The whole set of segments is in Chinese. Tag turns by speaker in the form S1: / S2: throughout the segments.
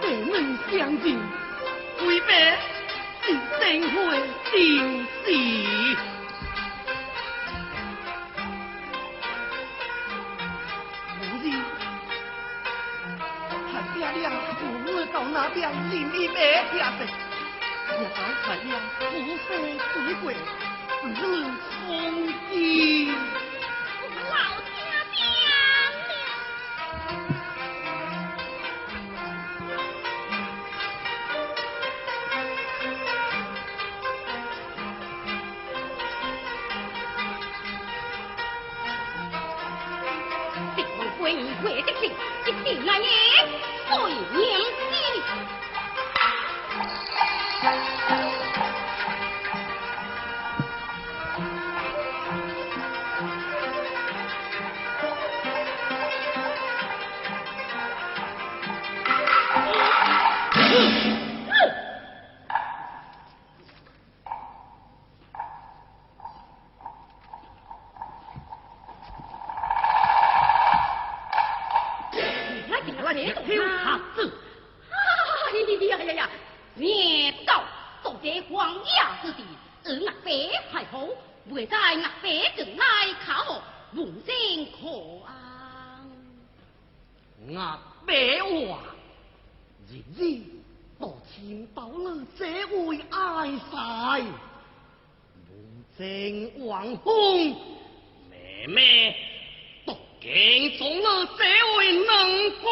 S1: 不能相见，为别是生活丢失。如今还爹娘父母到那边另一边下的，也还爹娘夫富贵，日日风。
S2: 为国的心，一定难迎，所以娘子。人可安。
S1: 我百万日日都千到了这位爱婿，门正望风，妹妹都敬重了这位能工。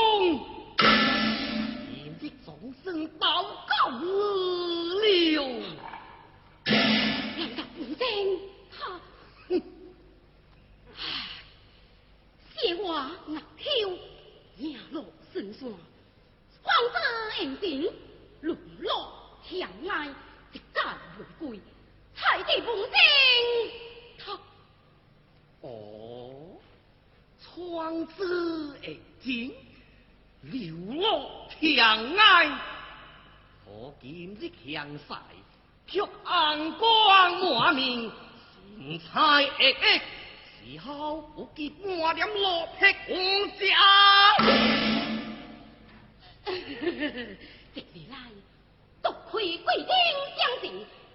S1: 你日总算到高了，难
S2: 道？借我难秋，赢落神山，荒山野径，落落向来，一干未归，彩地不惊。他
S1: 哦，窗子已经，流落墙埃，可今日向晒，却眼光满面，神采奕奕。以后不给半点落魄公家。
S2: 这里来，多亏贵人。相助，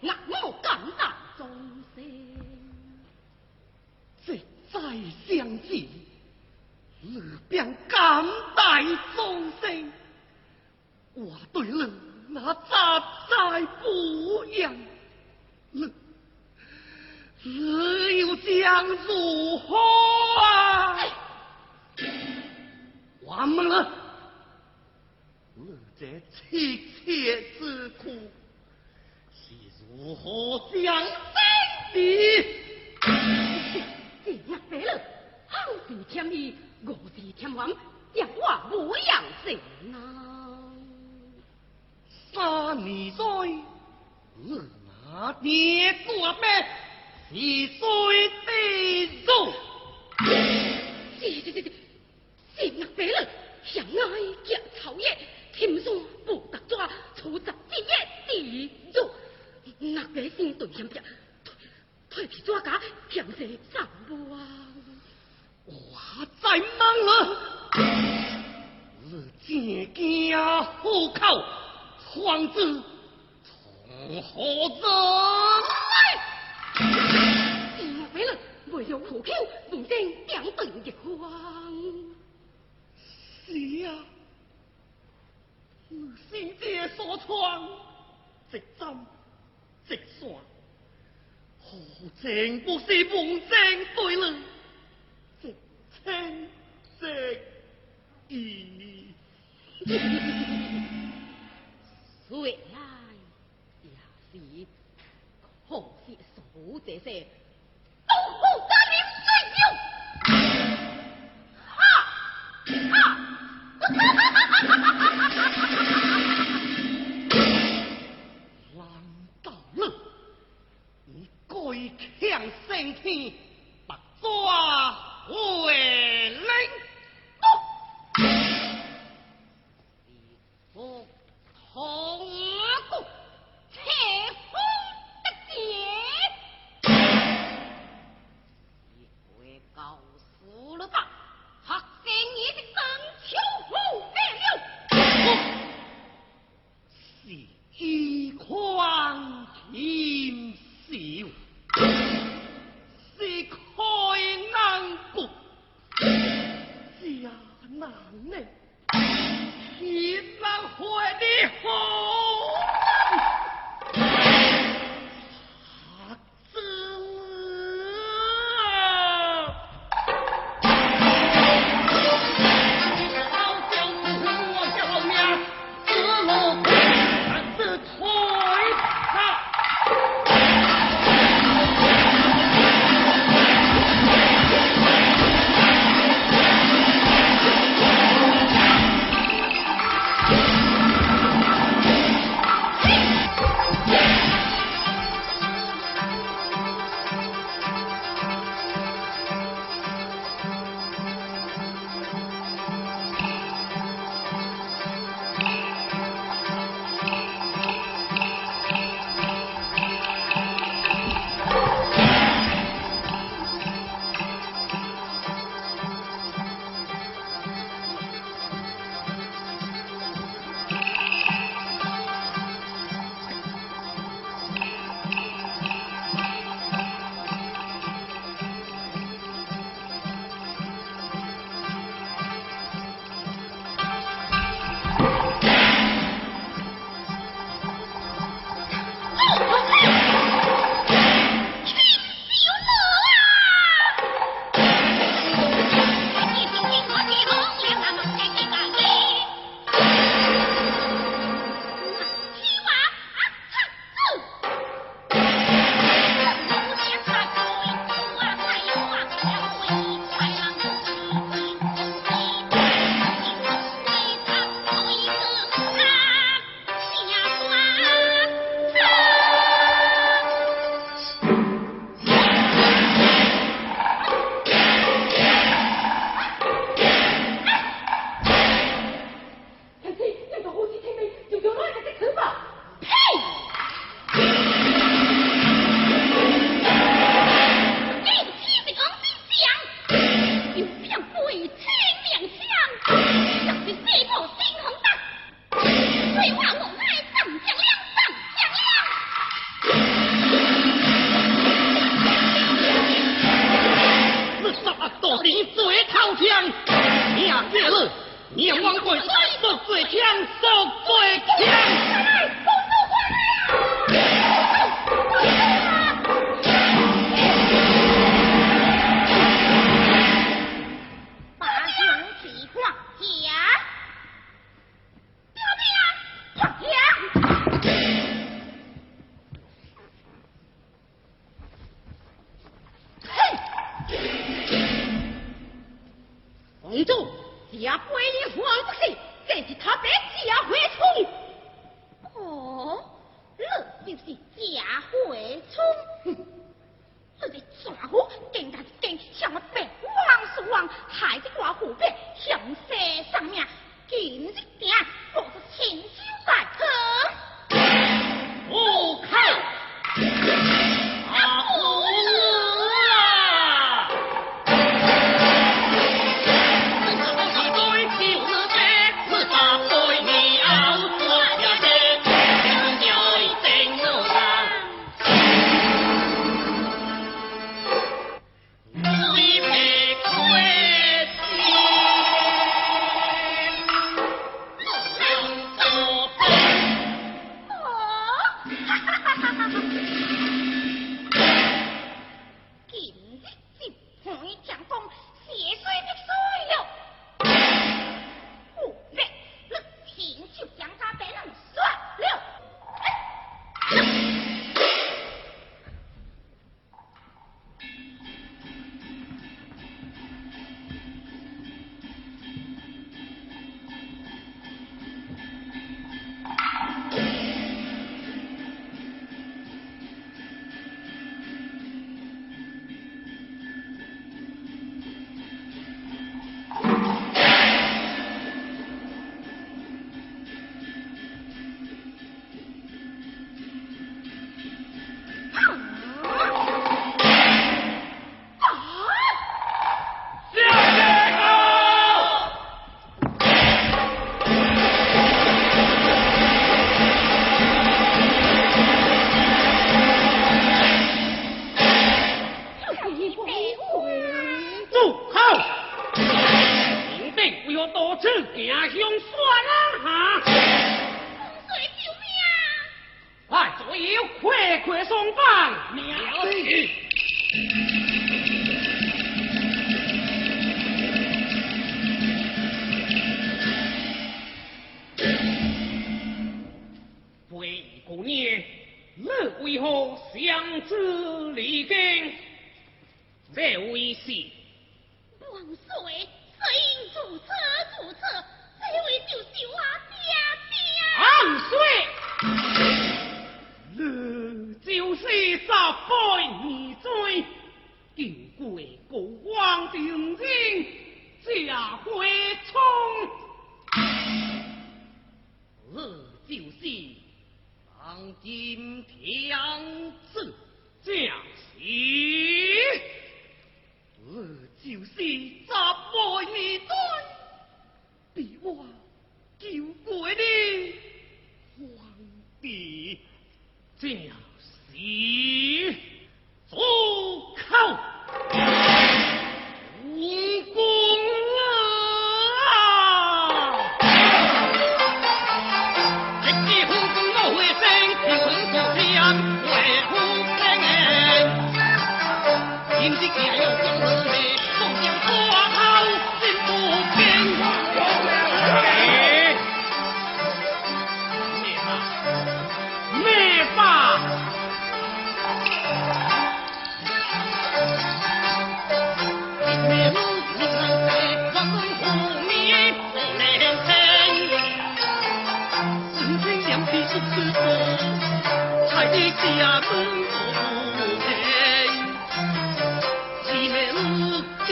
S2: 那我感恩终生。
S1: 实在相知，你便感恩终生。我对你那咋在不一样？你，你。将如何啊？我了，我这一切之苦是如何相分的？
S2: 天了，好比天，比天王，养我无养谁呢？
S1: 三年在，我拿爹过呗？你虽得肉，
S2: 是是是是，是那白人想挨夹草叶，轻松不得抓，粗杂之叶地辱，那白身顿嫌吃，褪褪皮爪甲，添些脏物啊！
S1: 我在忙了，你真惊虎口，皇子从何走？
S2: 为了和平，梦中两分日光。
S1: 是啊，我心之所创，直针直线，何曾不是梦中对了？直千直线。
S2: 对呀，也是，何必数这些？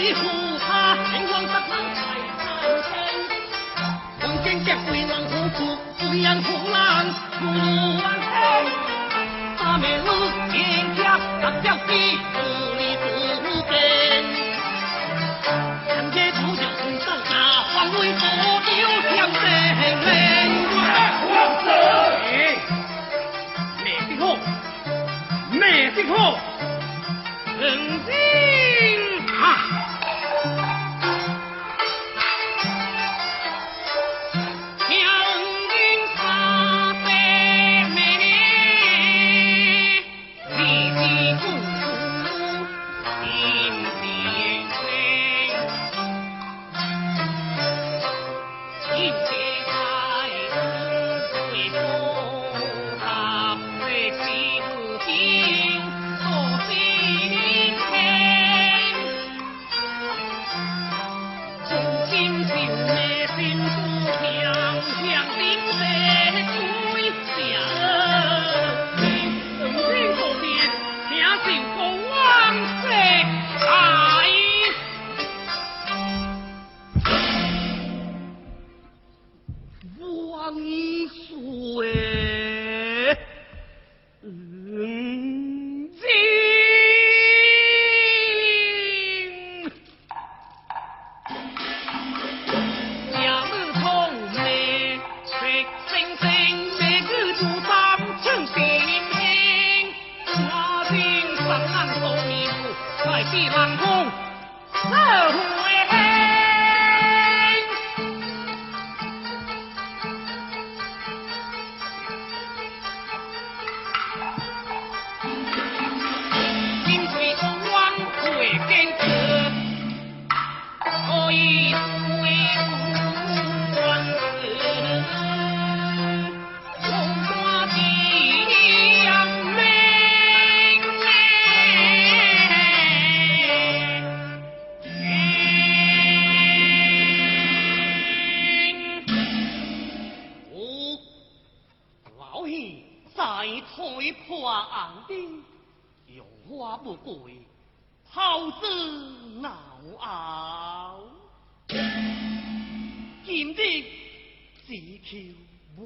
S1: 你护他银光十色彩万千黄金甲随浪舞出飞扬狂浪如浪涛他灭了天家杀掉妻子立志成仁堂前不留神手下黄蕊素手香残留
S3: 灭的好灭的好
S1: ผิ岁บ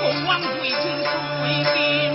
S3: Cùng ông 了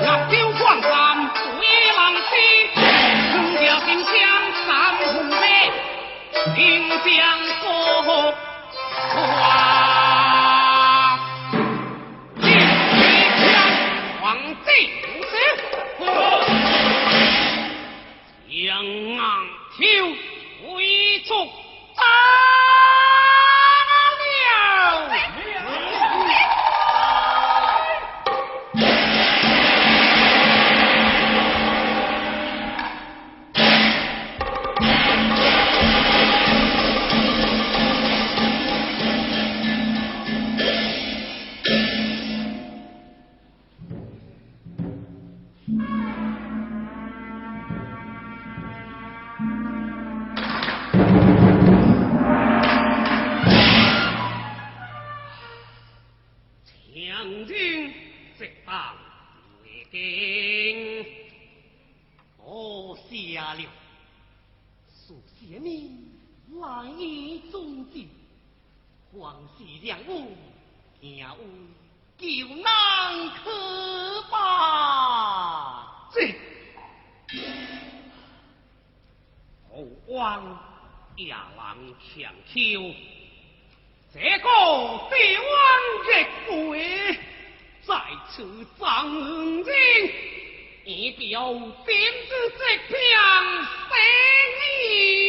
S3: 辣椒广寒催人醒春调冰香三五味清香薄王也能强求。这个帝王日归，在此张恩人，以表天子之平生意。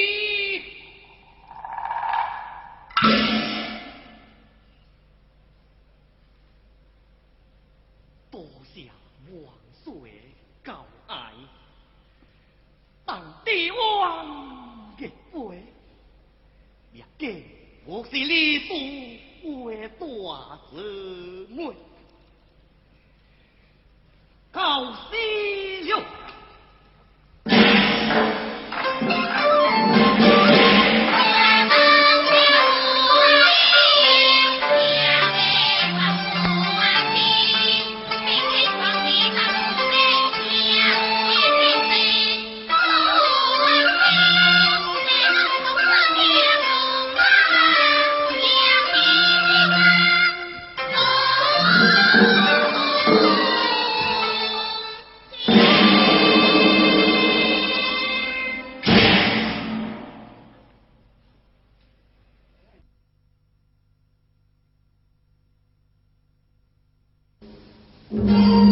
S4: Amen.